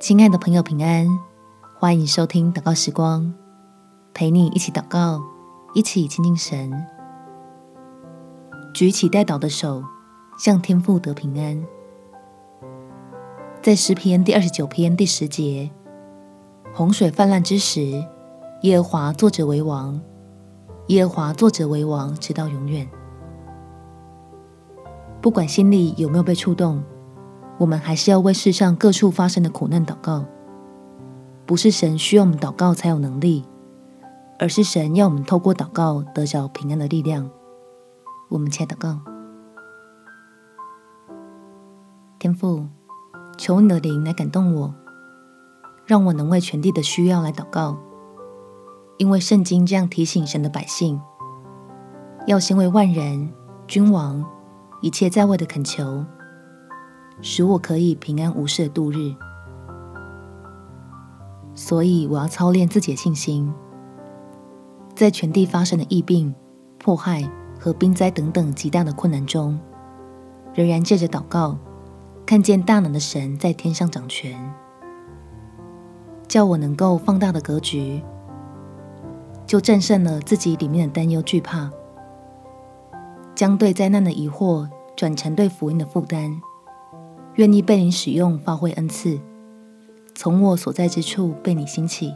亲爱的朋友，平安！欢迎收听祷告时光，陪你一起祷告，一起亲近神。举起代祷的手，向天父得平安。在诗篇第二十九篇第十节，洪水泛滥之时，耶和华坐着为王，耶和华坐着为王，直到永远。不管心里有没有被触动，我们还是要为世上各处发生的苦难祷告。不是神需要我们祷告才有能力，而是神要我们透过祷告得着平安的力量。我们且祷告：天父，求你的灵来感动我，让我能为全地的需要来祷告。因为圣经这样提醒神的百姓，要先为万人、君王。一切在位的恳求，使我可以平安无事的度日。所以我要操练自己的信心，在全地发生的疫病、迫害和兵灾等等极大的困难中，仍然借着祷告，看见大能的神在天上掌权，叫我能够放大的格局，就战胜了自己里面的担忧惧怕。将对灾难的疑惑转成对福音的负担，愿意被你使用，发挥恩赐，从我所在之处被你兴起。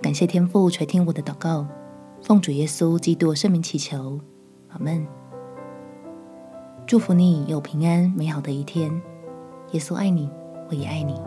感谢天父垂听我的祷告，奉主耶稣基督圣名祈求，阿门。祝福你有平安美好的一天。耶稣爱你，我也爱你。